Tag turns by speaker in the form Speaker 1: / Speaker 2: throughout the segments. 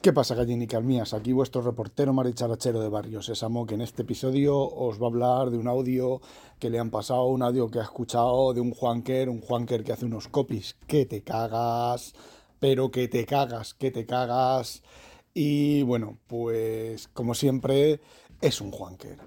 Speaker 1: ¿Qué pasa, gallinicas mías? Aquí vuestro reportero maricharachero de Barrio Sésamo, que en este episodio os va a hablar de un audio que le han pasado, un audio que ha escuchado de un Juanker, un Juanker que hace unos copies que te cagas, pero que te cagas, que te cagas. Y bueno, pues como siempre, es un Juanker.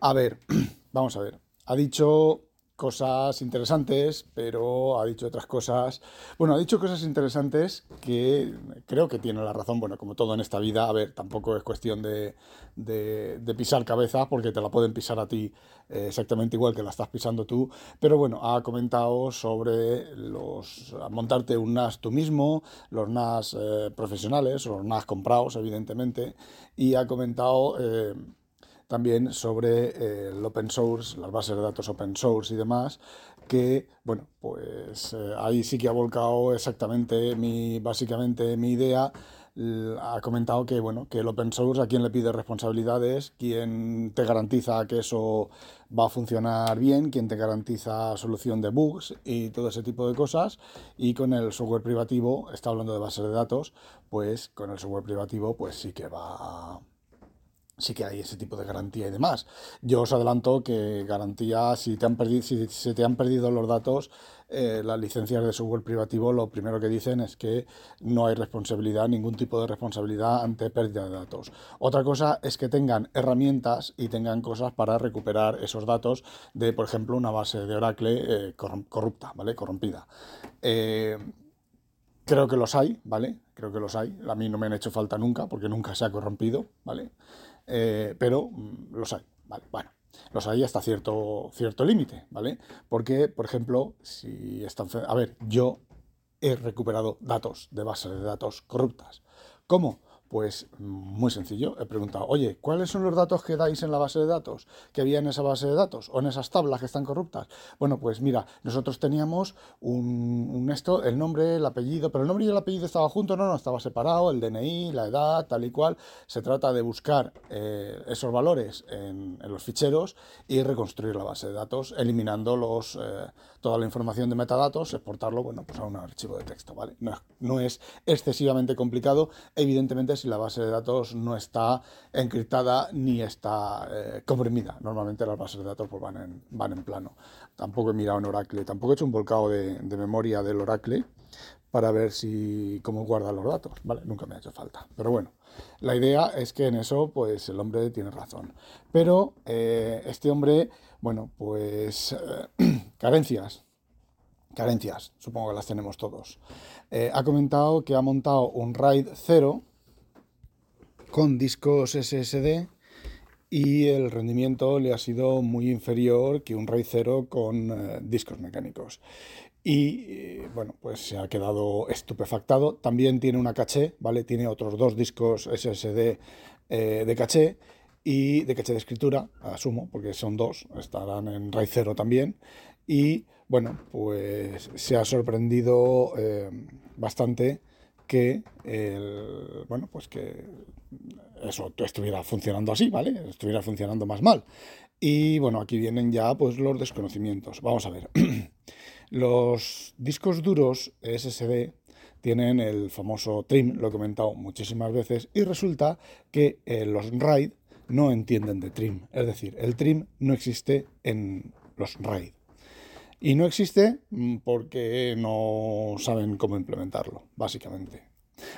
Speaker 1: A ver, vamos a ver. Ha dicho cosas interesantes, pero ha dicho otras cosas. Bueno, ha dicho cosas interesantes que creo que tiene la razón. Bueno, como todo en esta vida, a ver, tampoco es cuestión de, de, pisar cabeza, porque te la pueden pisar a ti eh, exactamente igual que la estás pisando tú. Pero bueno, ha comentado sobre los montarte un NAS tú mismo, los NAS eh, profesionales, los NAS comprados, evidentemente, y ha comentado. Eh, también sobre eh, el open source, las bases de datos open source y demás, que, bueno, pues eh, ahí sí que ha volcado exactamente mi, básicamente mi idea, ha comentado que, bueno, que el open source a quien le pide responsabilidades, quien te garantiza que eso va a funcionar bien, quien te garantiza solución de bugs y todo ese tipo de cosas, y con el software privativo, está hablando de bases de datos, pues con el software privativo pues sí que va a sí que hay ese tipo de garantía y demás. Yo os adelanto que garantía, si, te han perdido, si se te han perdido los datos, eh, las licencias de software privativo lo primero que dicen es que no hay responsabilidad, ningún tipo de responsabilidad ante pérdida de datos. Otra cosa es que tengan herramientas y tengan cosas para recuperar esos datos de, por ejemplo, una base de Oracle eh, corrupta, ¿vale? Corrompida. Eh, creo que los hay, ¿vale? Creo que los hay. A mí no me han hecho falta nunca porque nunca se ha corrompido, ¿vale? Eh, pero mm, los hay, ¿vale? Bueno, los hay hasta cierto, cierto límite, ¿vale? Porque, por ejemplo, si están... A ver, yo he recuperado datos de bases de datos corruptas. ¿Cómo? Pues muy sencillo, he preguntado, oye, ¿cuáles son los datos que dais en la base de datos? ¿Que había en esa base de datos? ¿O en esas tablas que están corruptas? Bueno, pues mira, nosotros teníamos un, esto, el nombre, el apellido, pero el nombre y el apellido estaba juntos, no, no, estaba separado, el DNI, la edad, tal y cual. Se trata de buscar eh, esos valores en, los ficheros y reconstruir la base de datos, eliminando los, eh, toda la información de metadatos, exportarlo, bueno, pues a un archivo de texto, ¿vale? No, no es excesivamente complicado, evidentemente si la base de datos no está encriptada ni está eh, comprimida. Normalmente las bases de datos pues, van, en, van en plano. Tampoco he mirado en Oracle, tampoco he hecho un volcado de, memoria del Oracle para ver si cómo guarda los datos, ¿vale? Nunca me ha hecho falta. Pero bueno, la idea es que en eso, pues el hombre tiene razón. Pero eh, este hombre, bueno, pues eh, carencias, carencias, supongo que las tenemos todos. ha comentado que ha montado un RAID 0 con discos SSD y el rendimiento le ha sido muy inferior que un RAID 0 con eh, discos mecánicos. Y eh, bueno, pues se ha quedado estupefactado. También tiene una caché, ¿vale? Tiene otros dos discos SSD eh, de caché y de caché de escritura, asumo, porque son dos, estarán en RAID 0 también. Y bueno, pues se ha sorprendido bastante que el, bueno, pues que eso estuviera funcionando así, ¿vale? Estuviera funcionando más mal. Y bueno, aquí vienen ya pues los desconocimientos. Vamos a ver. los discos duros SSD tienen el famoso trim, lo he comentado muchísimas veces, y resulta que eh, los RAID no entienden de trim. Es decir, el trim no existe en los RAID. Y no existe mm, porque no saben cómo implementarlo, básicamente.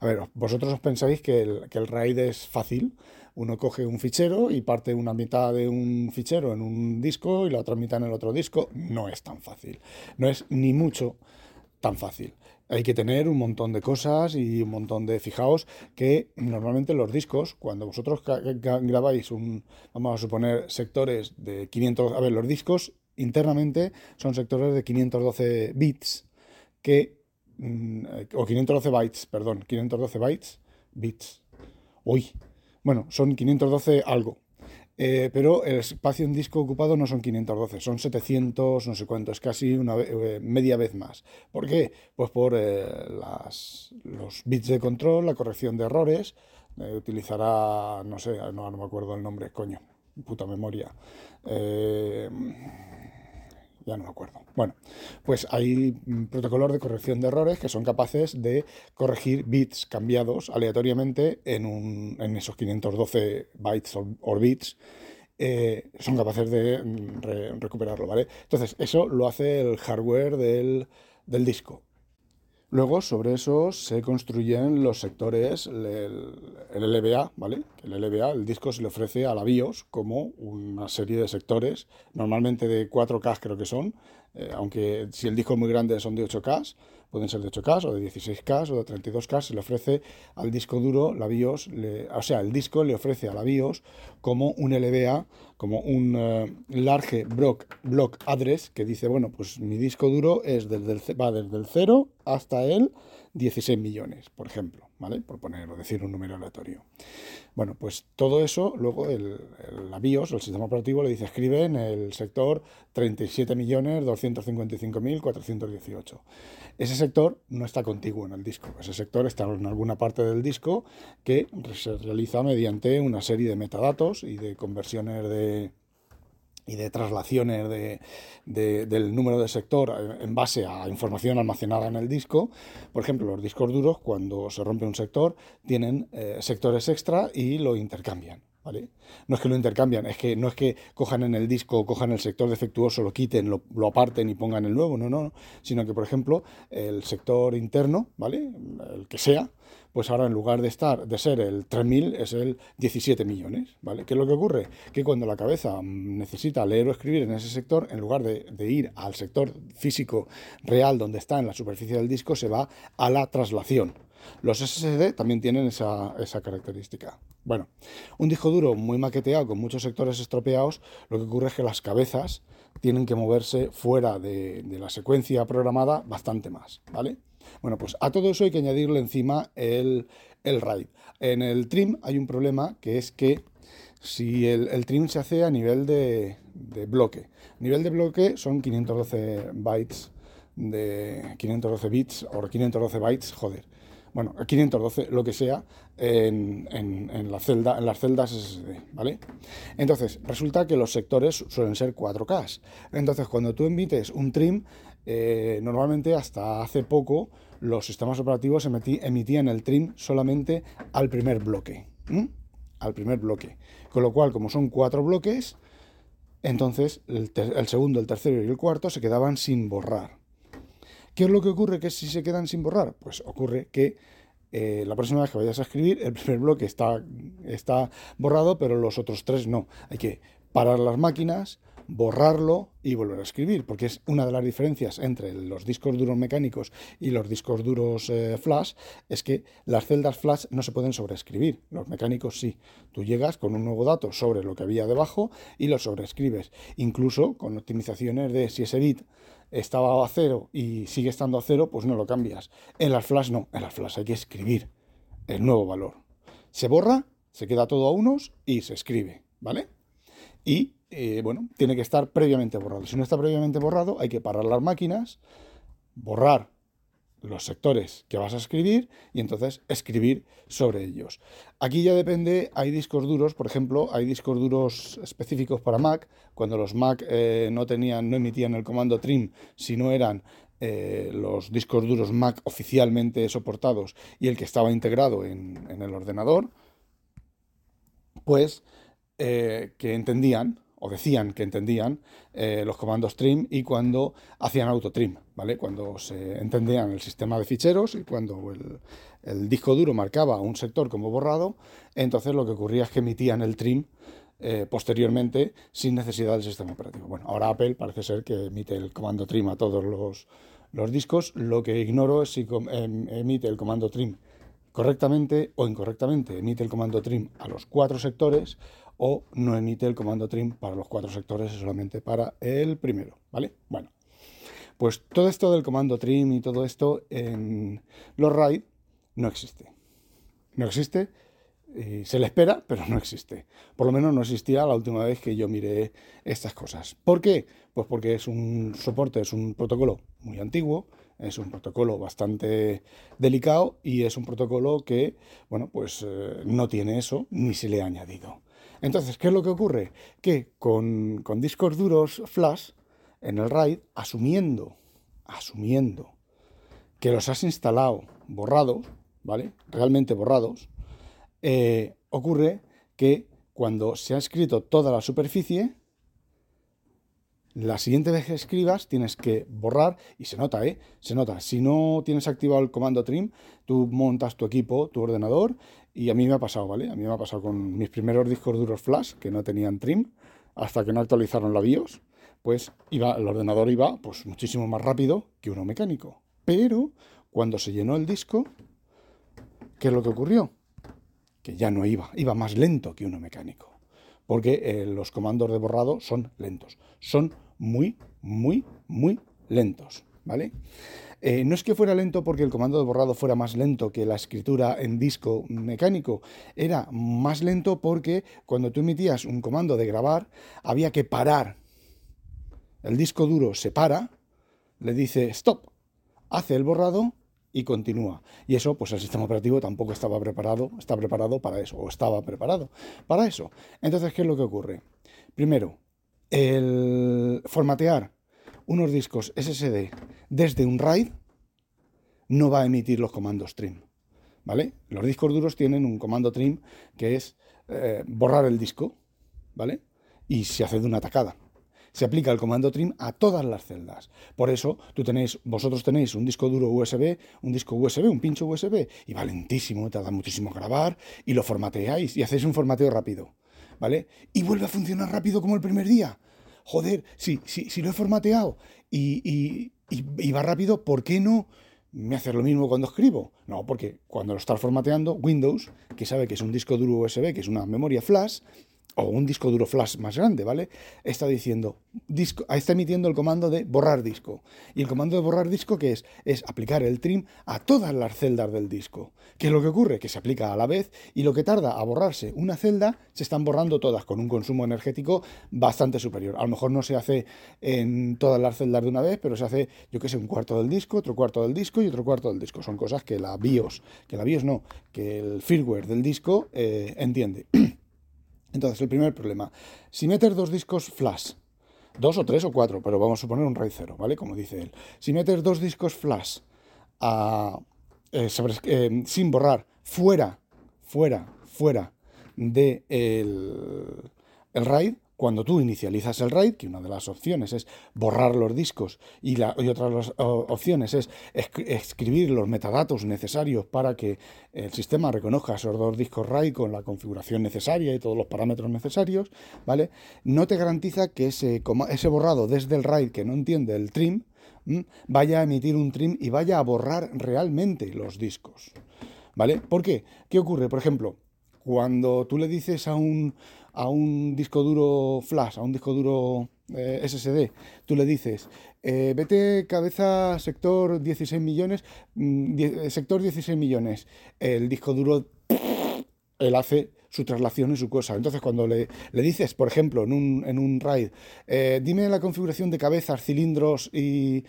Speaker 1: A ver, vosotros os pensáis que el, que el RAID es fácil. Uno coge un fichero y parte una mitad de un fichero en un disco y la otra mitad en el otro disco. No es tan fácil. No es ni mucho tan fácil. Hay que tener un montón de cosas y un montón de... Fijaos que normalmente los discos, cuando vosotros grabáis un, vamos a suponer, sectores de 500... A ver, los discos internamente son sectores de 512 bits que, mm, o 512 bytes, perdón, 512 bytes, bits, Uy, bueno, son 512 algo. Eh, pero el espacio en disco ocupado no son 512, son 700, no sé cuánto, es casi una eh, media vez más. ¿Por qué? Pues por eh, los bits de control, la corrección de errores, utilizará, no sé, no, me acuerdo el nombre, coño, puta memoria ya no me acuerdo. Bueno, pues hay protocolos de corrección de errores que son capaces de corregir bits cambiados aleatoriamente en, un, en esos 512 bytes o, bits. Eh, son capaces de mm, recuperarlo, ¿vale? Entonces, eso lo hace el hardware del, del disco. Luego, sobre eso se construyen los sectores, el, LBA, ¿vale? El LBA, el disco se le ofrece a la BIOS como una serie de sectores, normalmente de 4K creo que son, eh, aunque si el disco es muy grande son de 8K, pueden ser de 8K o de 16K o de 32K, se le ofrece al disco duro, la BIOS, o sea, el disco le ofrece a la BIOS como un LBA, como un eh, Large block, block Address, que dice, bueno, pues mi disco duro es desde el, va desde el 0 hasta el 16 millones, por ejemplo, ¿vale? Por poner o decir un número aleatorio. Bueno, pues todo eso, luego el, la BIOS, el sistema operativo, le dice escribe en el sector 37.255.418. Ese sector no está contiguo en el disco, ese sector está en alguna parte del disco que se realiza mediante una serie de metadatos y de conversiones de y de traslaciones de, del número de sector en base a información almacenada en el disco. Por ejemplo, los discos duros, cuando se rompe un sector, tienen eh, sectores extra y lo intercambian. ¿Vale? No es que lo intercambian, es que no es que cojan en el disco, cojan el sector defectuoso, lo quiten, lo, lo, aparten y pongan el nuevo, no, no, sino que, por ejemplo, el sector interno, ¿vale? El que sea, pues ahora en lugar de estar de ser el 3.000 es el 17 millones, ¿vale? ¿Qué es lo que ocurre? Que cuando la cabeza necesita leer o escribir en ese sector, en lugar de, ir al sector físico real donde está en la superficie del disco, se va a la traslación. Los SSD también tienen esa, característica. Bueno, un disco duro muy maqueteado con muchos sectores estropeados, lo que ocurre es que las cabezas tienen que moverse fuera de, de la secuencia programada bastante más, ¿vale? Bueno, pues a todo eso hay que añadirle encima el, el RAID. En el trim hay un problema que es que si el, trim se hace a nivel de, bloque. Nivel de bloque son 512 bytes de 512 bits o 512 bytes, joder. Bueno, 512, lo que sea, en, las celdas SSD, ¿vale? Entonces, resulta que los sectores suelen ser 4K. Entonces, cuando tú emites un trim, eh, normalmente hasta hace poco los sistemas operativos emitían el trim solamente al primer bloque. Al primer bloque. Con lo cual, como son cuatro bloques, entonces el, segundo, el tercero y el cuarto se quedaban sin borrar. ¿Qué es lo que ocurre que si se quedan sin borrar? Pues ocurre que eh, la próxima vez que vayas a escribir, el primer bloque está, está borrado, pero los otros tres no. Hay que parar las máquinas, borrarlo y volver a escribir, porque es una de las diferencias entre los discos duros mecánicos y los discos duros eh, flash, es que las celdas flash no se pueden sobreescribir, los mecánicos sí. Tú llegas con un nuevo dato sobre lo que había debajo y lo sobreescribes, incluso con optimizaciones de si ese bit estaba a cero y sigue estando a cero, pues no lo cambias. En las flash no, en las flash hay que escribir el nuevo valor. Se borra, se queda todo a unos y se escribe, ¿vale? Y eh, bueno, tiene que estar previamente borrado. Si no está previamente borrado, hay que parar las máquinas, borrar los sectores que vas a escribir y entonces escribir sobre ellos. Aquí ya depende, hay discos duros, por ejemplo, hay discos duros específicos para Mac, cuando los Mac eh, no tenían, no emitían el comando trim, si no eran eh, los discos duros Mac oficialmente soportados y el que estaba integrado en, el ordenador, pues que entendían o decían que entendían eh, los comandos trim y cuando hacían autotrim, ¿vale? Cuando se entendían el sistema de ficheros y cuando el, disco duro marcaba un sector como borrado, entonces lo que ocurría es que emitían el trim eh, posteriormente sin necesidad del sistema operativo. Bueno, ahora Apple parece ser que emite el comando trim a todos los, los discos, lo que ignoro es si em, emite el comando trim correctamente o incorrectamente, emite el comando trim a los cuatro sectores o no emite el comando trim para los cuatro sectores, es solamente para el primero, ¿vale? Bueno, pues todo esto del comando trim y todo esto en los RAID no existe. No existe se le espera, pero no existe. Por lo menos no existía la última vez que yo miré estas cosas. ¿Por qué? Pues porque es un soporte, es un protocolo muy antiguo, es un protocolo bastante delicado y es un protocolo que, bueno, pues eh, no tiene eso ni se le ha añadido. Entonces, ¿qué es lo que ocurre? Que con, con discos duros flash en el RAID, asumiendo, asumiendo que los has instalado borrados, ¿vale? Realmente borrados, eh, ocurre que cuando se ha escrito toda la superficie, la siguiente vez que escribas tienes que borrar, y se nota, ¿eh? Se nota. Si no tienes activado el comando trim, tú montas tu equipo, tu ordenador, y a mí me ha pasado, ¿vale? A mí me ha pasado con mis primeros discos duros flash, que no tenían trim, hasta que no actualizaron la BIOS, pues iba, el ordenador iba pues, muchísimo más rápido que uno mecánico. Pero cuando se llenó el disco, ¿qué es lo que ocurrió? Que ya no iba, iba más lento que uno mecánico porque eh, los comandos de borrado son lentos. Son muy, muy, muy lentos, ¿vale? Eh, no es que fuera lento porque el comando de borrado fuera más lento que la escritura en disco mecánico, era más lento porque cuando tú emitías un comando de grabar había que parar. El disco duro se para, le dice stop, hace el borrado y continúa. Y eso, pues el sistema operativo tampoco estaba preparado, está preparado para eso, o estaba preparado para eso. Entonces, ¿qué es lo que ocurre? Primero, el formatear unos discos SSD desde un RAID no va a emitir los comandos trim. ¿Vale? Los discos duros tienen un comando trim que es eh, borrar el disco, ¿vale? Y se hace de una tacada. Se aplica el comando trim a todas las celdas. Por eso tú tenéis, vosotros tenéis un disco duro USB, un disco USB, un pincho USB, y va lentísimo, tarda muchísimo grabar, y lo formateáis y hacéis un formateo rápido. ¿vale? Y vuelve a funcionar rápido como el primer día. Joder, si, si lo he formateado y, va rápido, ¿por qué no me hace lo mismo cuando escribo? No, porque cuando lo estás formateando, Windows, que sabe que es un disco duro USB, que es una memoria flash, o un disco duro flash más grande, ¿vale? Está diciendo, disco, está emitiendo el comando de borrar disco. Y el comando de borrar disco, ¿qué es? Es aplicar el trim a todas las celdas del disco. ¿Qué es lo que ocurre? Que se aplica a la vez y lo que tarda a borrarse una celda, se están borrando todas con un consumo energético bastante superior. A lo mejor no se hace en todas las celdas de una vez, pero se hace, yo qué sé, un cuarto del disco, otro cuarto del disco y otro cuarto del disco. Son cosas que la BIOS, que la BIOS no, que el firmware del disco eh, entiende. Entonces, el primer problema, si metes dos discos flash, dos o tres o cuatro, pero vamos a suponer un RAID 0, ¿vale? Como dice él. Si metes dos discos flash eh, eh, sin borrar, fuera, fuera, fuera de el, el RAID, cuando tú inicializas el RAID, que una de las opciones es borrar los discos y, otra de las opciones es escribir los metadatos necesarios para que el sistema reconozca esos dos discos RAID con la configuración necesaria y todos los parámetros necesarios, ¿vale? No te garantiza que ese, ese borrado desde el RAID que no entiende el trim vaya a emitir un trim y vaya a borrar realmente los discos, ¿vale? ¿Por qué? ¿Qué ocurre? Por ejemplo, cuando tú le dices a un, a un disco duro flash, a un disco duro eh, SSD, tú le dices, eh, vete cabeza sector 16 millones, mm, eh, sector 16 millones, el disco duro, él hace su traslación y su cosa. Entonces, cuando le, dices, por ejemplo, en un, en un RAID, eh, dime la configuración de cabezas, cilindros y,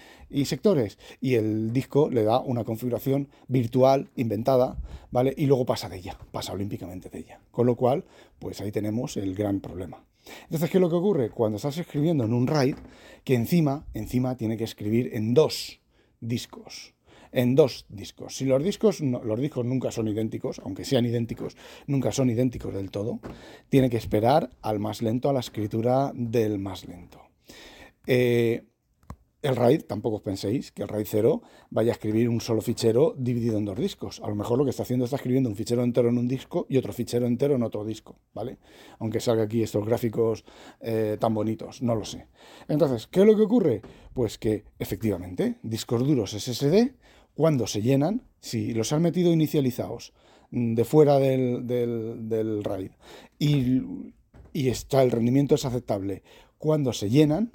Speaker 1: sectores, y el disco le da una configuración virtual, inventada, ¿vale? Y luego pasa de ella, pasa olímpicamente de ella. Con lo cual, pues ahí tenemos el gran problema. Entonces, ¿qué es lo que ocurre? Cuando estás escribiendo en un RAID, que encima, encima tiene que escribir en dos discos en dos discos. Si los discos, los discos nunca son idénticos, aunque sean idénticos, nunca son idénticos del todo, tiene que esperar al más lento, a la escritura del más lento. Eh, el RAID, tampoco penséis que el RAID 0 vaya a escribir un solo fichero dividido en dos discos. A lo mejor lo que está haciendo está escribiendo un fichero entero en un disco y otro fichero entero en otro disco, ¿vale? Aunque salga aquí estos gráficos eh, tan bonitos, no lo sé. Entonces, ¿qué es lo que ocurre? Pues que efectivamente, discos duros SSD cuando se llenan, si los han metido inicializados mm, de fuera del, RAID y, está el rendimiento es aceptable, cuando se llenan,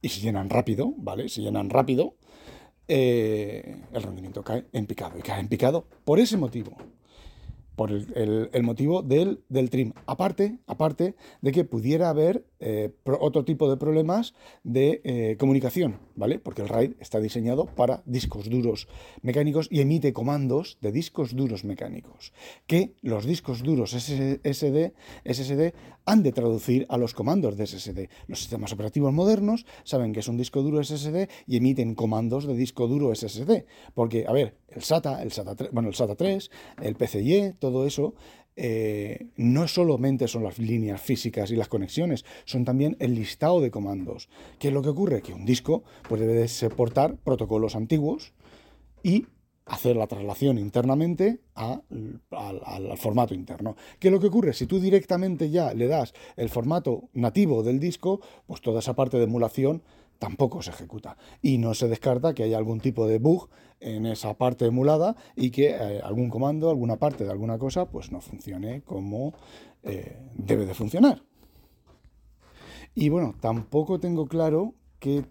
Speaker 1: y se llenan rápido, ¿vale? Se llenan rápido, eh, el rendimiento cae en picado. Y cae en picado por ese motivo. Por el, motivo del, del, trim. Aparte, aparte de que pudiera haber eh, otro tipo de problemas de eh, comunicación, ¿vale? Porque el RAID está diseñado para discos duros mecánicos y emite comandos de discos duros mecánicos, que los discos duros SSD, SSD han de traducir a los comandos de SSD. Los sistemas operativos modernos saben que es un disco duro SSD y emiten comandos de disco duro SSD. Porque, a ver, el SATA, el SATA 3, bueno, el SATA 3, el PCIe, todo eso, eh, no solamente son las líneas físicas y las conexiones, son también el listado de comandos. ¿Qué es lo que ocurre? Que un disco pues, debe de soportar protocolos antiguos y hacer la traslación internamente al, al, formato interno. ¿Qué es lo que ocurre? Si tú directamente ya le das el formato nativo del disco, pues toda esa parte de emulación tampoco se ejecuta. Y no se descarta que haya algún tipo de bug en esa parte emulada y que eh, algún comando, alguna parte de alguna cosa, pues no funcione como eh, debe de funcionar. Y bueno, tampoco tengo claro qué,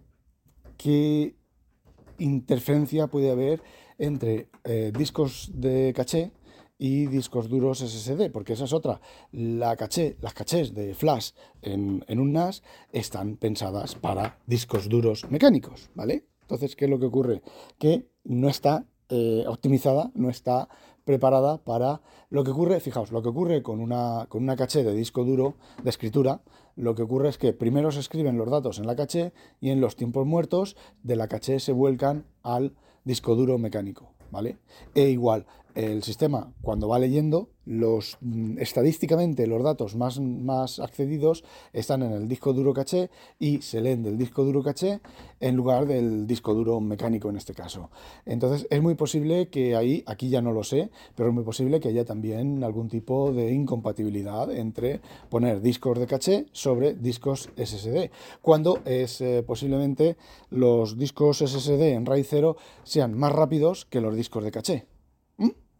Speaker 1: interferencia puede haber entre eh, discos de caché y discos duros SSD, porque esa es otra. La caché, las cachés de flash en, un NAS están pensadas para discos duros mecánicos, ¿vale? Entonces, ¿qué es lo que ocurre? Que no está eh, optimizada, no está preparada para lo que ocurre, fijaos, lo que ocurre con una, con una caché de disco duro de escritura, lo que ocurre es que primero se escriben los datos en la caché y en los tiempos muertos de la caché se vuelcan al disco duro mecánico. ¿vale? E igual, el sistema cuando va leyendo, los, mm, estadísticamente los datos más, más accedidos están en el disco duro caché y se leen del disco duro caché en lugar del disco duro mecánico en este caso. Entonces es muy posible que ahí, aquí ya no lo sé, pero es muy posible que haya también algún tipo de incompatibilidad entre poner discos de caché sobre discos SSD, cuando es eh, posiblemente los discos SSD en RAID 0 sean más rápidos que los discos de caché.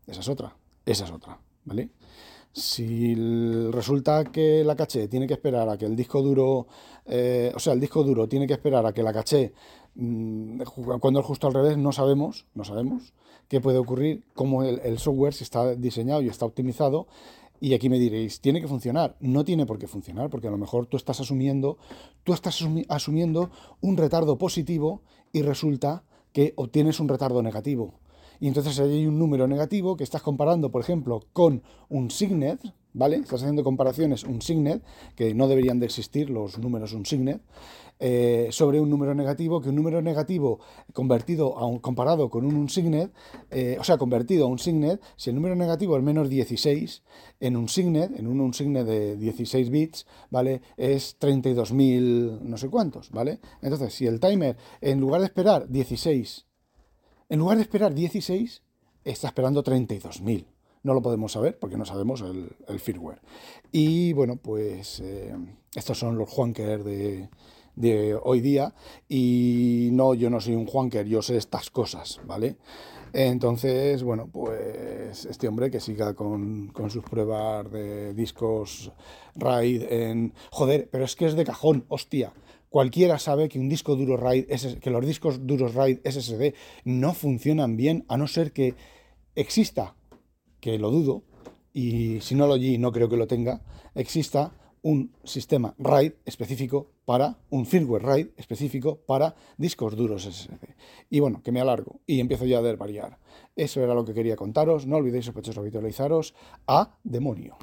Speaker 1: Esa es otra, esa es otra, ¿vale? Si resulta que la caché tiene que esperar a que el disco duro, eh, o sea, el disco duro tiene que esperar a que la caché, mm, cuando es justo al revés, no sabemos, no sabemos qué puede ocurrir, cómo el, software, si está diseñado y está optimizado, y aquí me diréis, tiene que funcionar. No tiene por qué funcionar, porque a lo mejor tú estás asumiendo, tú estás asumiendo un retardo positivo y resulta que obtienes un retardo negativo y entonces hay un número negativo que estás comparando, por ejemplo, con un signet, ¿vale? Estás haciendo comparaciones un signet, que no deberían de existir los números un signet, eh, sobre un número negativo, que un número negativo convertido a un, comparado con un, signet, eh, o sea, convertido a un signet, si el número negativo es menos 16, en un signet, en un, un signet de 16 bits, ¿vale? Es 32.000 no sé cuántos, ¿vale? Entonces, si el timer, en lugar de esperar 16 en lugar de esperar 16, está esperando 32.000. No lo podemos saber porque no sabemos el, firmware. Y bueno, pues eh, estos son los Juanker de, hoy día. Y no, yo no soy un Juanker, yo sé estas cosas, ¿vale? Entonces, bueno, pues este hombre que siga con, con, sus pruebas de discos RAID en... Joder, pero es que es de cajón, hostia. Cualquiera sabe que un disco duro RAID, que los discos duros RAID SSD no funcionan bien, a no ser que exista, que lo dudo, y si no lo allí no creo que lo tenga, exista un sistema RAID específico para, un firmware RAID específico para discos duros SSD. Y bueno, que me alargo y empiezo ya a variar. Eso era lo que quería contaros. No olvidéis, sospechosos, habitualizaros a demonio.